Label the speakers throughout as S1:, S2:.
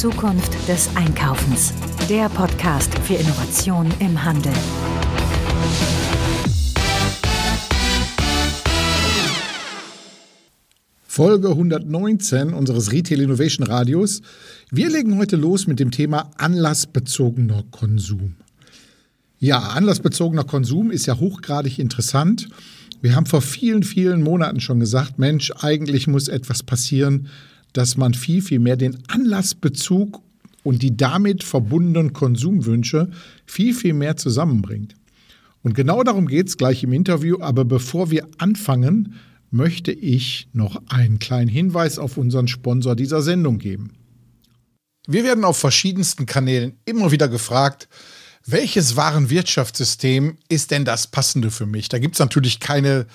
S1: Zukunft des Einkaufens. Der Podcast für Innovation im Handel.
S2: Folge 119 unseres Retail Innovation Radios. Wir legen heute los mit dem Thema anlassbezogener Konsum. Ja, anlassbezogener Konsum ist ja hochgradig interessant. Wir haben vor vielen, vielen Monaten schon gesagt, Mensch, eigentlich muss etwas passieren, dass man viel, viel mehr den Anlassbezug und die damit verbundenen Konsumwünsche viel, viel mehr zusammenbringt. Und genau darum geht es gleich im Interview. Aber bevor wir anfangen, möchte ich noch einen kleinen Hinweis auf unseren Sponsor dieser Sendung geben. Wir werden auf verschiedensten Kanälen immer wieder gefragt, welches Warenwirtschaftssystem ist denn das passende für mich? Da gibt es natürlich keine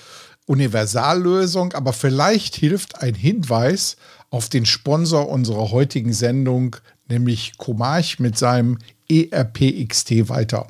S2: Universallösung, aber vielleicht hilft ein Hinweis auf den Sponsor unserer heutigen Sendung, nämlich Comarch mit seinem ERPXT weiter.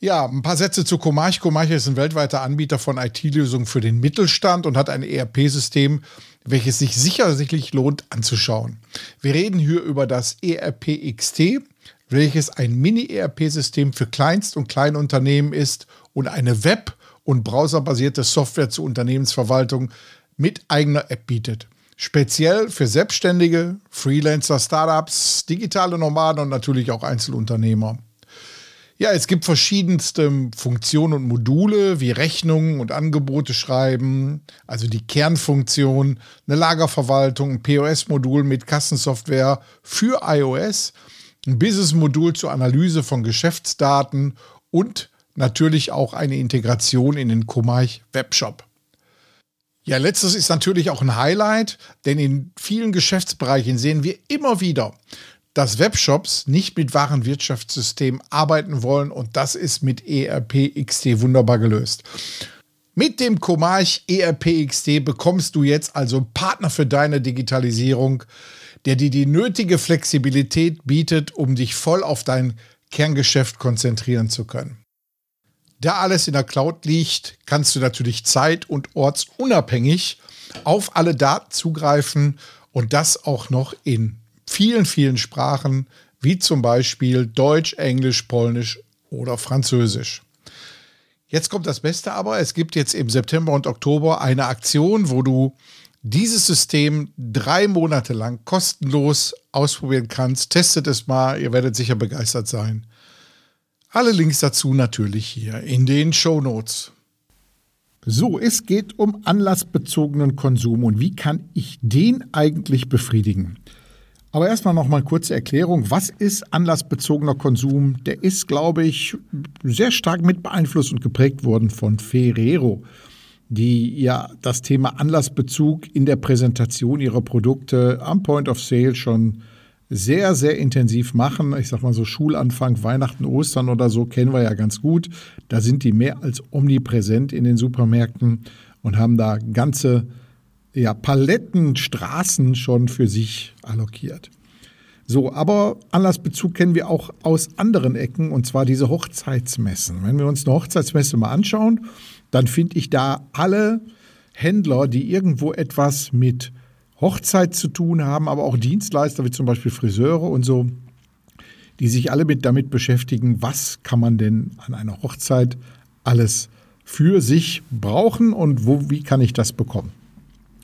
S2: Ja, ein paar Sätze zu Comarch. Comarch ist ein weltweiter Anbieter von IT-Lösungen für den Mittelstand und hat ein ERP-System, welches sich sicherlich lohnt anzuschauen. Wir reden hier über das ERPXT, welches ein Mini-ERP-System für Kleinst- und Kleinunternehmen ist und eine Web- und browserbasierte Software zur Unternehmensverwaltung mit eigener App bietet. Speziell für Selbstständige, Freelancer, Startups, digitale Nomaden und natürlich auch Einzelunternehmer. Ja, es gibt verschiedenste Funktionen und Module wie Rechnungen und Angebote schreiben, also die Kernfunktion, eine Lagerverwaltung, ein POS-Modul mit Kassensoftware für iOS, ein Business-Modul zur Analyse von Geschäftsdaten und natürlich auch eine Integration in den Komarch Webshop. Ja, letztes ist natürlich auch ein Highlight, denn in vielen Geschäftsbereichen sehen wir immer wieder, dass Webshops nicht mit Warenwirtschaftssystemen arbeiten wollen und das ist mit ERP XT wunderbar gelöst. Mit dem Comarch ERP XT bekommst du jetzt also Partner für deine Digitalisierung, der dir die nötige Flexibilität bietet, um dich voll auf dein Kerngeschäft konzentrieren zu können. Da alles in der Cloud liegt, kannst du natürlich zeit- und ortsunabhängig auf alle Daten zugreifen und das auch noch in vielen, vielen Sprachen, wie zum Beispiel Deutsch, Englisch, Polnisch oder Französisch. Jetzt kommt das Beste aber, es gibt jetzt im September und Oktober eine Aktion, wo du dieses System drei Monate lang kostenlos ausprobieren kannst. Testet es mal, ihr werdet sicher begeistert sein. Alle Links dazu natürlich hier in den Show Notes. So, es geht um anlassbezogenen Konsum und wie kann ich den eigentlich befriedigen? Aber erstmal noch mal kurze Erklärung. Was ist anlassbezogener Konsum? Der ist, glaube ich, sehr stark mit beeinflusst und geprägt worden von Ferrero, die ja das Thema Anlassbezug in der Präsentation ihrer Produkte am Point of Sale schon sehr, sehr intensiv machen. Ich sag mal so Schulanfang, Weihnachten, Ostern oder so kennen wir ja ganz gut. Da sind die mehr als omnipräsent in den Supermärkten und haben da ganze ja, Palettenstraßen schon für sich allokiert. So, aber Anlassbezug kennen wir auch aus anderen Ecken, und zwar diese Hochzeitsmessen. Wenn wir uns eine Hochzeitsmesse mal anschauen, dann finde ich da alle Händler, die irgendwo etwas mit Hochzeit zu tun haben, aber auch Dienstleister wie zum Beispiel Friseure und so, die sich alle mit damit beschäftigen, was kann man denn an einer Hochzeit alles für sich brauchen und wo, wie kann ich das bekommen.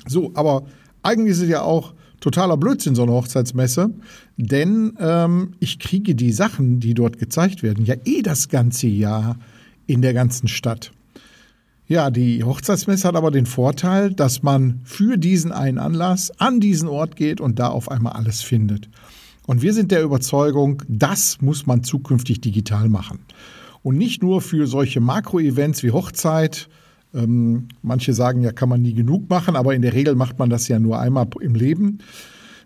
S2: So, aber eigentlich ist es ja auch totaler Blödsinn, so eine Hochzeitsmesse, denn ähm, ich kriege die Sachen, die dort gezeigt werden, ja eh das ganze Jahr in der ganzen Stadt. Ja, die Hochzeitsmesse hat aber den Vorteil, dass man für diesen einen Anlass an diesen Ort geht und da auf einmal alles findet. Und wir sind der Überzeugung, das muss man zukünftig digital machen. Und nicht nur für solche Makro-Events wie Hochzeit, ähm, manche sagen ja, kann man nie genug machen, aber in der Regel macht man das ja nur einmal im Leben.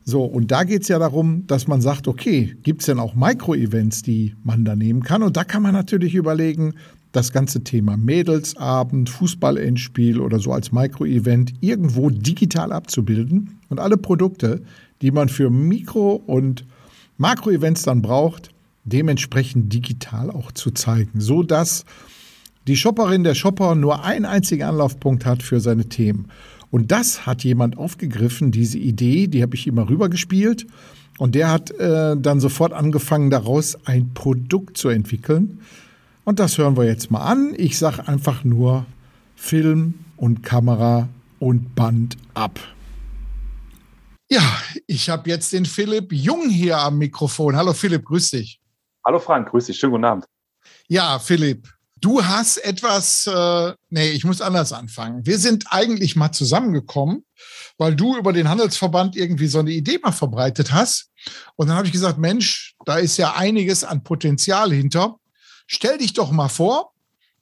S2: So, und da geht es ja darum, dass man sagt, okay, gibt es denn auch Mikro-Events, die man da nehmen kann? Und da kann man natürlich überlegen, das ganze Thema Mädelsabend, Fußballendspiel oder so als Mikro-Event irgendwo digital abzubilden und alle Produkte, die man für Mikro- und Makro-Events dann braucht, dementsprechend digital auch zu zeigen, so dass die Shopperin, der Shopper nur einen einzigen Anlaufpunkt hat für seine Themen. Und das hat jemand aufgegriffen, diese Idee, die habe ich immer rübergespielt. Und der hat äh, dann sofort angefangen, daraus ein Produkt zu entwickeln. Und das hören wir jetzt mal an. Ich sage einfach nur Film und Kamera und Band ab. Ja, ich habe jetzt den Philipp Jung hier am Mikrofon. Hallo Philipp, grüß dich.
S3: Hallo Frank, grüß dich. Schönen guten Abend.
S2: Ja, Philipp, Du hast etwas, äh, nee, ich muss anders anfangen. Wir sind eigentlich mal zusammengekommen, weil du über den Handelsverband irgendwie so eine Idee mal verbreitet hast. Und dann habe ich gesagt, Mensch, da ist ja einiges an Potenzial hinter. Stell dich doch mal vor,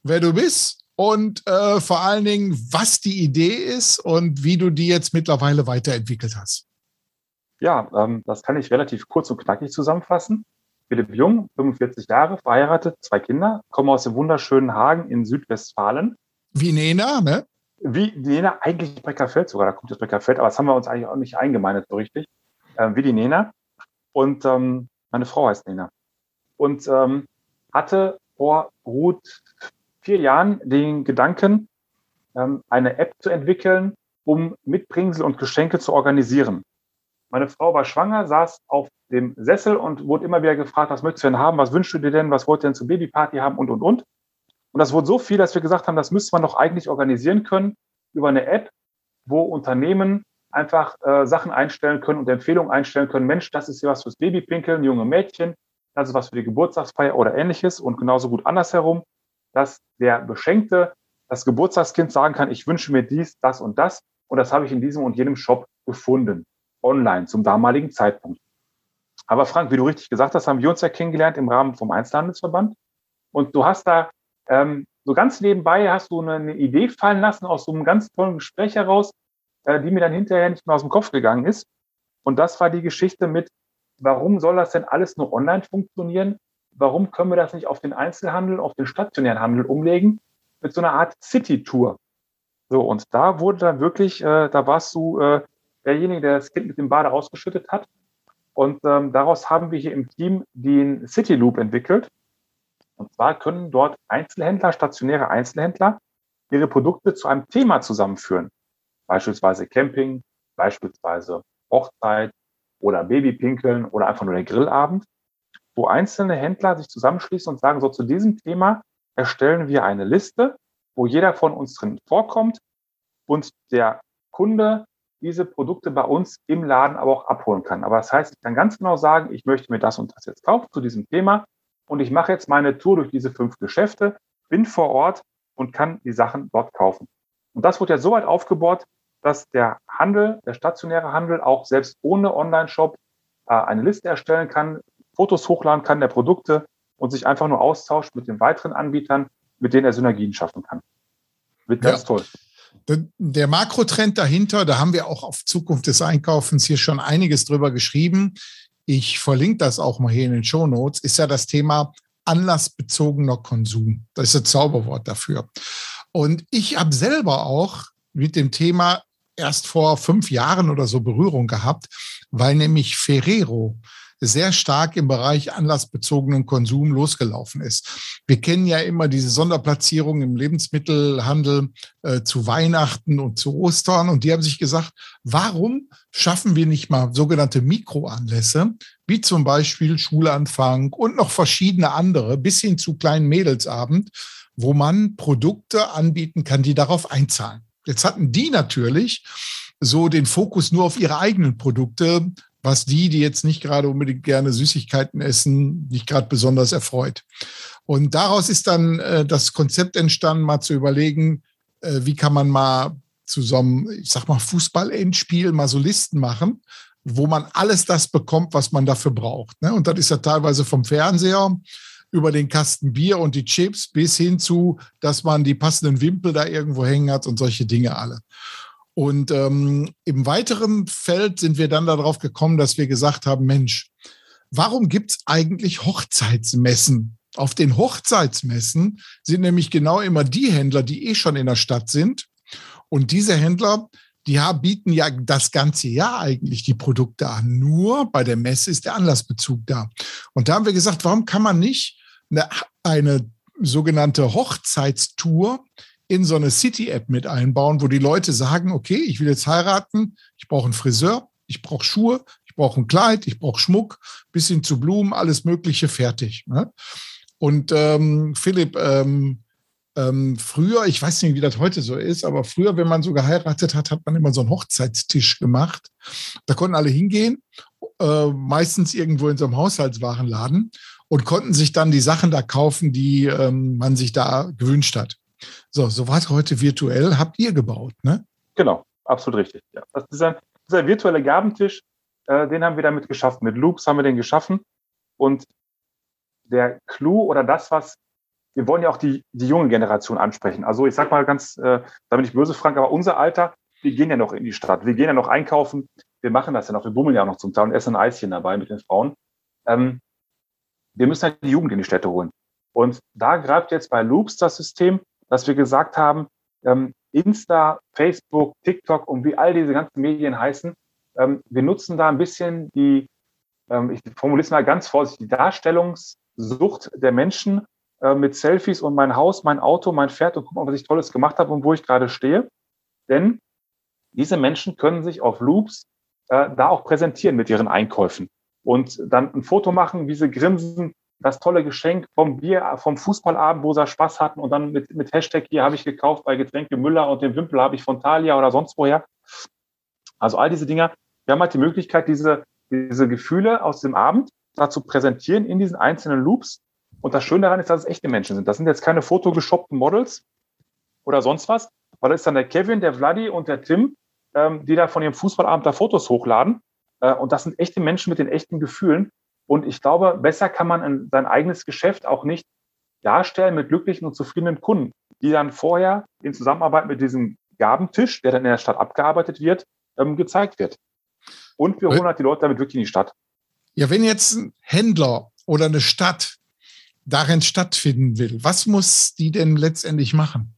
S2: wer du bist und äh, vor allen Dingen, was die Idee ist und wie du die jetzt mittlerweile weiterentwickelt hast.
S3: Ja, ähm, das kann ich relativ kurz und knackig zusammenfassen. Philipp Jung, 45 Jahre, verheiratet, zwei Kinder, komme aus dem wunderschönen Hagen in Südwestfalen.
S2: Wie Nena, ne?
S3: Wie Nena, eigentlich Breckerfeld sogar, da kommt das Breckerfeld, aber das haben wir uns eigentlich auch nicht eingemeindet so richtig. Äh, wie die Nena. Und ähm, meine Frau heißt Nena. Und ähm, hatte vor gut vier Jahren den Gedanken, ähm, eine App zu entwickeln, um Mitbringsel und Geschenke zu organisieren. Meine Frau war schwanger, saß auf dem Sessel und wurde immer wieder gefragt, was möchtest du denn haben, was wünschst du dir denn, was wollt ihr denn zur Babyparty haben und, und, und. Und das wurde so viel, dass wir gesagt haben, das müsste man doch eigentlich organisieren können über eine App, wo Unternehmen einfach äh, Sachen einstellen können und Empfehlungen einstellen können. Mensch, das ist hier was fürs Babypinkeln, junge Mädchen, das ist was für die Geburtstagsfeier oder ähnliches und genauso gut andersherum, dass der Beschenkte, das Geburtstagskind sagen kann, ich wünsche mir dies, das und das und das habe ich in diesem und jenem Shop gefunden online zum damaligen Zeitpunkt. Aber Frank, wie du richtig gesagt hast, haben wir uns ja kennengelernt im Rahmen vom Einzelhandelsverband. Und du hast da ähm, so ganz nebenbei hast du eine, Idee fallen lassen aus so einem ganz tollen Gespräch heraus, äh, die mir dann hinterher nicht mehr aus dem Kopf gegangen ist. Und das war die Geschichte mit, warum soll das denn alles nur online funktionieren? Warum können wir das nicht auf den Einzelhandel, auf den stationären Handel umlegen mit so einer Art City-Tour? So, und da wurde dann wirklich, äh, da warst du äh, derjenige, der das Kind mit dem Bade ausgeschüttet hat. Und ähm, daraus haben wir hier im Team den City Loop entwickelt. Und zwar können dort Einzelhändler, stationäre Einzelhändler, ihre Produkte zu einem Thema zusammenführen. Beispielsweise Camping, beispielsweise Hochzeit oder Babypinkeln oder einfach nur der Grillabend, wo einzelne Händler sich zusammenschließen und sagen, so zu diesem Thema erstellen wir eine Liste, wo jeder von uns drin vorkommt und der Kunde diese Produkte bei uns im Laden aber auch abholen kann. Aber das heißt, ich kann ganz genau sagen, ich möchte mir das und das jetzt kaufen zu diesem Thema und ich mache jetzt meine Tour durch diese fünf Geschäfte, bin vor Ort und kann die Sachen dort kaufen. Und das wird ja so weit aufgebaut, dass der Handel, der stationäre Handel auch selbst ohne Online-Shop äh, eine Liste erstellen kann, Fotos hochladen kann der Produkte und sich einfach nur austauscht mit den weiteren Anbietern, mit denen er Synergien schaffen kann.
S2: Wird ganz ja. toll. Der Makrotrend dahinter, da haben wir auch auf Zukunft des Einkaufens hier schon einiges drüber geschrieben. Ich verlinke das auch mal hier in den Show Notes, ist ja das Thema anlassbezogener Konsum. Das ist ein Zauberwort dafür. Und ich habe selber auch mit dem Thema erst vor fünf Jahren oder so Berührung gehabt, weil nämlich Ferrero sehr stark im Bereich anlassbezogenen Konsum losgelaufen ist. Wir kennen ja immer diese Sonderplatzierung im Lebensmittelhandel äh, zu Weihnachten und zu Ostern. Und die haben sich gesagt, warum schaffen wir nicht mal sogenannte Mikroanlässe, wie zum Beispiel Schulanfang und noch verschiedene andere, bis hin zu kleinen Mädelsabend, wo man Produkte anbieten kann, die darauf einzahlen. Jetzt hatten die natürlich so den Fokus nur auf ihre eigenen Produkte, was die, die jetzt nicht gerade unbedingt gerne Süßigkeiten essen, nicht gerade besonders erfreut. Und daraus ist dann äh, das Konzept entstanden, mal zu überlegen, äh, wie kann man mal zusammen, ich sag mal, Fußball-Endspiel mal so Listen machen, wo man alles das bekommt, was man dafür braucht. Ne? Und das ist ja teilweise vom Fernseher über den Kasten Bier und die Chips bis hin zu, dass man die passenden Wimpel da irgendwo hängen hat und solche Dinge alle. Und ähm, im weiteren Feld sind wir dann darauf gekommen, dass wir gesagt haben, Mensch, warum gibt es eigentlich Hochzeitsmessen? Auf den Hochzeitsmessen sind nämlich genau immer die Händler, die eh schon in der Stadt sind. Und diese Händler, die bieten ja das ganze Jahr eigentlich die Produkte an. Nur bei der Messe ist der Anlassbezug da. Und da haben wir gesagt, warum kann man nicht eine, eine sogenannte Hochzeitstour in so eine City-App mit einbauen, wo die Leute sagen, okay, ich will jetzt heiraten, ich brauche einen Friseur, ich brauche Schuhe, ich brauche ein Kleid, ich brauche Schmuck, bis hin zu Blumen, alles Mögliche fertig. Ne? Und ähm, Philipp, ähm, ähm, früher, ich weiß nicht, wie das heute so ist, aber früher, wenn man so geheiratet hat, hat man immer so einen Hochzeitstisch gemacht. Da konnten alle hingehen, äh, meistens irgendwo in so einem Haushaltswarenladen und konnten sich dann die Sachen da kaufen, die ähm, man sich da gewünscht hat. So, so was heute virtuell habt ihr gebaut, ne?
S3: Genau, absolut richtig. Ja. Das ist ein, dieser virtuelle Gabentisch, äh, den haben wir damit geschaffen. Mit Loops haben wir den geschaffen. Und der Clou oder das, was wir wollen ja auch die, die junge Generation ansprechen. Also ich sag mal ganz, äh, da bin ich böse, Frank, aber unser Alter, wir gehen ja noch in die Stadt, wir gehen ja noch einkaufen, wir machen das ja noch, wir bummeln ja auch noch zum Teil und essen ein Eischen dabei mit den Frauen. Ähm, wir müssen halt die Jugend in die Städte holen. Und da greift jetzt bei Loops das System, dass wir gesagt haben, ähm, Insta, Facebook, TikTok und wie all diese ganzen Medien heißen, ähm, wir nutzen da ein bisschen die, ähm, ich formuliere es mal ganz vorsichtig, die Darstellungssucht der Menschen äh, mit Selfies und mein Haus, mein Auto, mein Pferd und guck mal, was ich Tolles gemacht habe und wo ich gerade stehe. Denn diese Menschen können sich auf Loops äh, da auch präsentieren mit ihren Einkäufen und dann ein Foto machen, wie sie grinsen, das tolle Geschenk vom Bier, vom Fußballabend, wo sie Spaß hatten und dann mit, mit Hashtag hier habe ich gekauft bei Getränke Müller und den Wimpel habe ich von Thalia oder sonst woher. Also all diese Dinger. Wir haben halt die Möglichkeit, diese, diese Gefühle aus dem Abend da zu präsentieren in diesen einzelnen Loops. Und das Schöne daran ist, dass es echte Menschen sind. Das sind jetzt keine fotogeshoppten Models oder sonst was, weil das ist dann der Kevin, der Vladi und der Tim, ähm, die da von ihrem Fußballabend da Fotos hochladen. Äh, und das sind echte Menschen mit den echten Gefühlen. Und ich glaube, besser kann man sein eigenes Geschäft auch nicht darstellen mit glücklichen und zufriedenen Kunden, die dann vorher in Zusammenarbeit mit diesem Gabentisch, der dann in der Stadt abgearbeitet wird, ähm, gezeigt wird. Und wir holen halt die Leute damit wirklich in die Stadt.
S2: Ja, wenn jetzt ein Händler oder eine Stadt darin stattfinden will, was muss die denn letztendlich machen?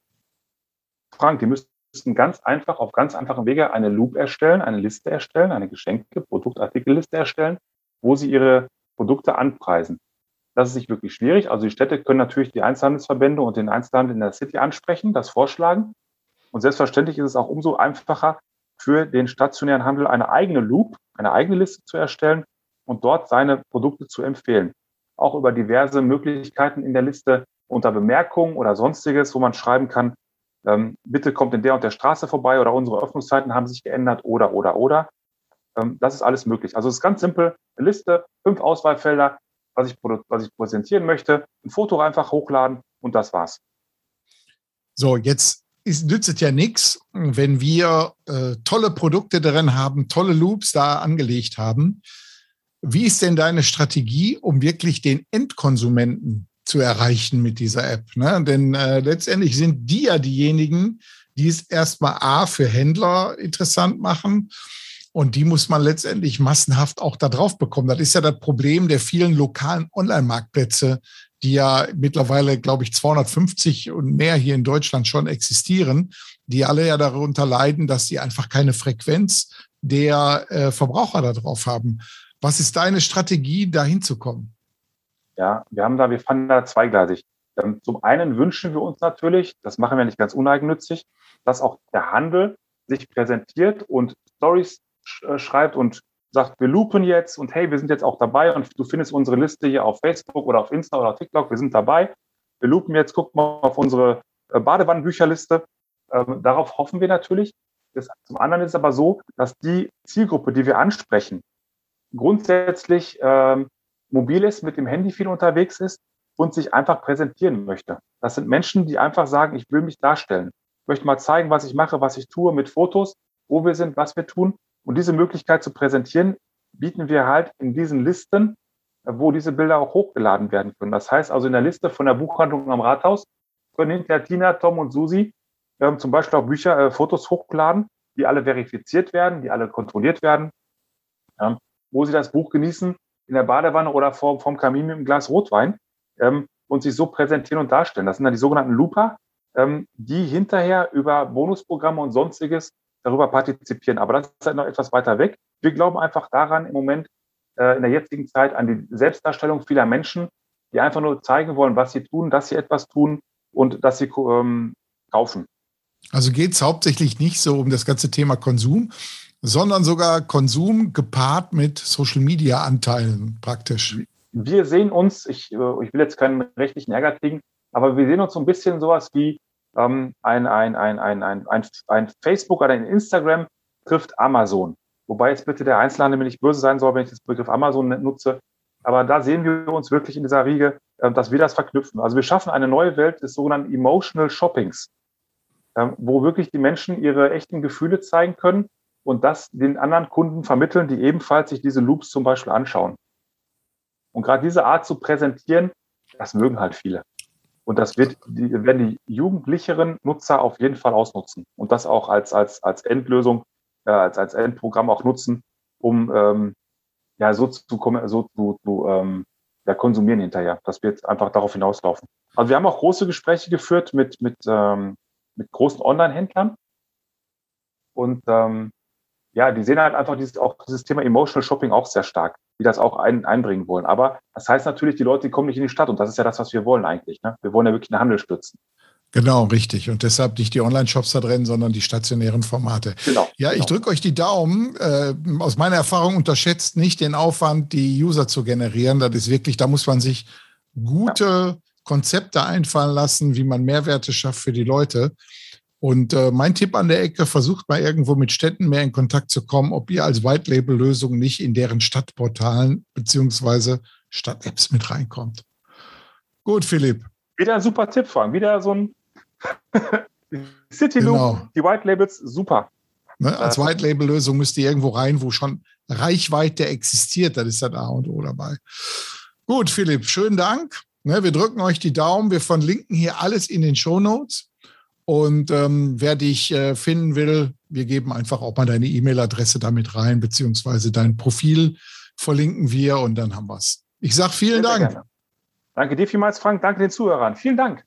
S3: Frank, die müssen ganz einfach auf ganz einfachen Wege eine Loop erstellen, eine Liste erstellen, eine Geschenke, Produktartikelliste erstellen, wo sie ihre Produkte anpreisen. Das ist nicht wirklich schwierig. Also die Städte können natürlich die Einzelhandelsverbände und den Einzelhandel in der City ansprechen, das vorschlagen. Und selbstverständlich ist es auch umso einfacher für den stationären Handel eine eigene Loop, eine eigene Liste zu erstellen und dort seine Produkte zu empfehlen. Auch über diverse Möglichkeiten in der Liste unter Bemerkungen oder sonstiges, wo man schreiben kann, ähm, bitte kommt in der und der Straße vorbei oder unsere Öffnungszeiten haben sich geändert oder, oder, oder. Ähm, das ist alles möglich. Also es ist ganz simpel, eine Liste, fünf Auswahlfelder, was ich, was ich präsentieren möchte, ein Foto einfach hochladen und das war's.
S2: So, jetzt ist, nützt es ja nichts, wenn wir äh, tolle Produkte drin haben, tolle Loops da angelegt haben. Wie ist denn deine Strategie, um wirklich den Endkonsumenten zu erreichen mit dieser App. Ne? Denn äh, letztendlich sind die ja diejenigen, die es erstmal A für Händler interessant machen. Und die muss man letztendlich massenhaft auch da drauf bekommen. Das ist ja das Problem der vielen lokalen Online-Marktplätze, die ja mittlerweile, glaube ich, 250 und mehr hier in Deutschland schon existieren, die alle ja darunter leiden, dass sie einfach keine Frequenz der äh, Verbraucher da drauf haben. Was ist deine Strategie, da hinzukommen?
S3: Ja, wir haben da, wir fanden da zweigleisig. Zum einen wünschen wir uns natürlich, das machen wir nicht ganz uneigennützig, dass auch der Handel sich präsentiert und Stories äh, schreibt und sagt, wir loopen jetzt und hey, wir sind jetzt auch dabei und du findest unsere Liste hier auf Facebook oder auf Insta oder auf TikTok, wir sind dabei. Wir loopen jetzt, guck mal auf unsere äh, Badewannenbücherliste. Ähm, darauf hoffen wir natürlich. Das, zum anderen ist es aber so, dass die Zielgruppe, die wir ansprechen, grundsätzlich ähm, mobil ist, mit dem Handy viel unterwegs ist und sich einfach präsentieren möchte. Das sind Menschen, die einfach sagen, ich will mich darstellen. Ich möchte mal zeigen, was ich mache, was ich tue mit Fotos, wo wir sind, was wir tun. Und diese Möglichkeit zu präsentieren, bieten wir halt in diesen Listen, wo diese Bilder auch hochgeladen werden können. Das heißt also in der Liste von der Buchhandlung am Rathaus können hinterher Tina, Tom und Susi ähm, zum Beispiel auch Bücher, äh, Fotos hochladen, die alle verifiziert werden, die alle kontrolliert werden, ähm, wo sie das Buch genießen in der Badewanne oder vor, vorm Kamin mit einem Glas Rotwein ähm, und sich so präsentieren und darstellen. Das sind dann die sogenannten Looper, ähm, die hinterher über Bonusprogramme und sonstiges darüber partizipieren. Aber das ist halt noch etwas weiter weg. Wir glauben einfach daran im Moment, äh, in der jetzigen Zeit, an die Selbstdarstellung vieler Menschen, die einfach nur zeigen wollen, was sie tun, dass sie etwas tun und dass sie ähm, kaufen.
S2: Also geht es hauptsächlich nicht so um das ganze Thema Konsum, sondern sogar Konsum gepaart mit Social-Media-Anteilen praktisch.
S3: Wir sehen uns, ich, äh, ich will jetzt keinen rechtlichen Ärger kriegen, aber wir sehen uns so ein bisschen sowas wie ähm, ein, ein, ein, ein, ein, ein, ein Facebook oder ein Instagram trifft Amazon. Wobei jetzt bitte der Einzelhandel mir nicht böse sein soll, wenn ich das Begriff Amazon nutze. Aber da sehen wir uns wirklich in dieser Riege, äh, dass wir das verknüpfen. Also wir schaffen eine neue Welt des sogenannten Emotional Shoppings, ähm, wo wirklich die Menschen ihre echten Gefühle zeigen können und das den anderen Kunden vermitteln, die ebenfalls sich diese Loops zum Beispiel anschauen. Und gerade diese Art zu präsentieren, das mögen halt viele. Und das wird, die, werden die jugendlicheren Nutzer auf jeden Fall ausnutzen und das auch als, als, als Endlösung, äh, als, als Endprogramm auch nutzen, um ähm, ja so zu, so zu, zu ähm, ja, konsumieren hinterher. Das wird einfach darauf hinauslaufen. Also wir haben auch große Gespräche geführt mit, mit, ähm, mit großen Online-Händlern. Und ähm, ja, die sehen halt einfach dieses, auch dieses Thema Emotional Shopping auch sehr stark die das auch ein, einbringen wollen. Aber das heißt natürlich, die Leute, die kommen nicht in die Stadt und das ist ja das, was wir wollen eigentlich. Ne? Wir wollen ja wirklich den Handel stützen.
S2: Genau, richtig. Und deshalb nicht die Online-Shops da drin, sondern die stationären Formate. Genau. Ja, ich genau. drücke euch die Daumen. Äh, aus meiner Erfahrung unterschätzt nicht den Aufwand, die User zu generieren. Das ist wirklich, da muss man sich gute ja. Konzepte einfallen lassen, wie man Mehrwerte schafft für die Leute. Und äh, mein Tipp an der Ecke, versucht mal irgendwo mit Städten mehr in Kontakt zu kommen, ob ihr als White-Label-Lösung nicht in deren Stadtportalen beziehungsweise Stadt-Apps mit reinkommt. Gut, Philipp.
S3: Wieder ein super Tipp, Frank. Wieder so ein City Loop, genau. die White Labels, super.
S2: Ne, als White Label Lösung müsst ihr irgendwo rein, wo schon Reichweite existiert. Das ist das A und O dabei. Gut, Philipp, schönen Dank. Ne, wir drücken euch die Daumen. Wir verlinken hier alles in den Show Notes. Und ähm, wer dich äh, finden will, wir geben einfach auch mal deine E-Mail-Adresse damit rein, beziehungsweise dein Profil verlinken wir und dann haben wir es. Ich sage vielen sehr, Dank. Sehr
S3: Danke dir vielmals, Frank. Danke den Zuhörern. Vielen Dank.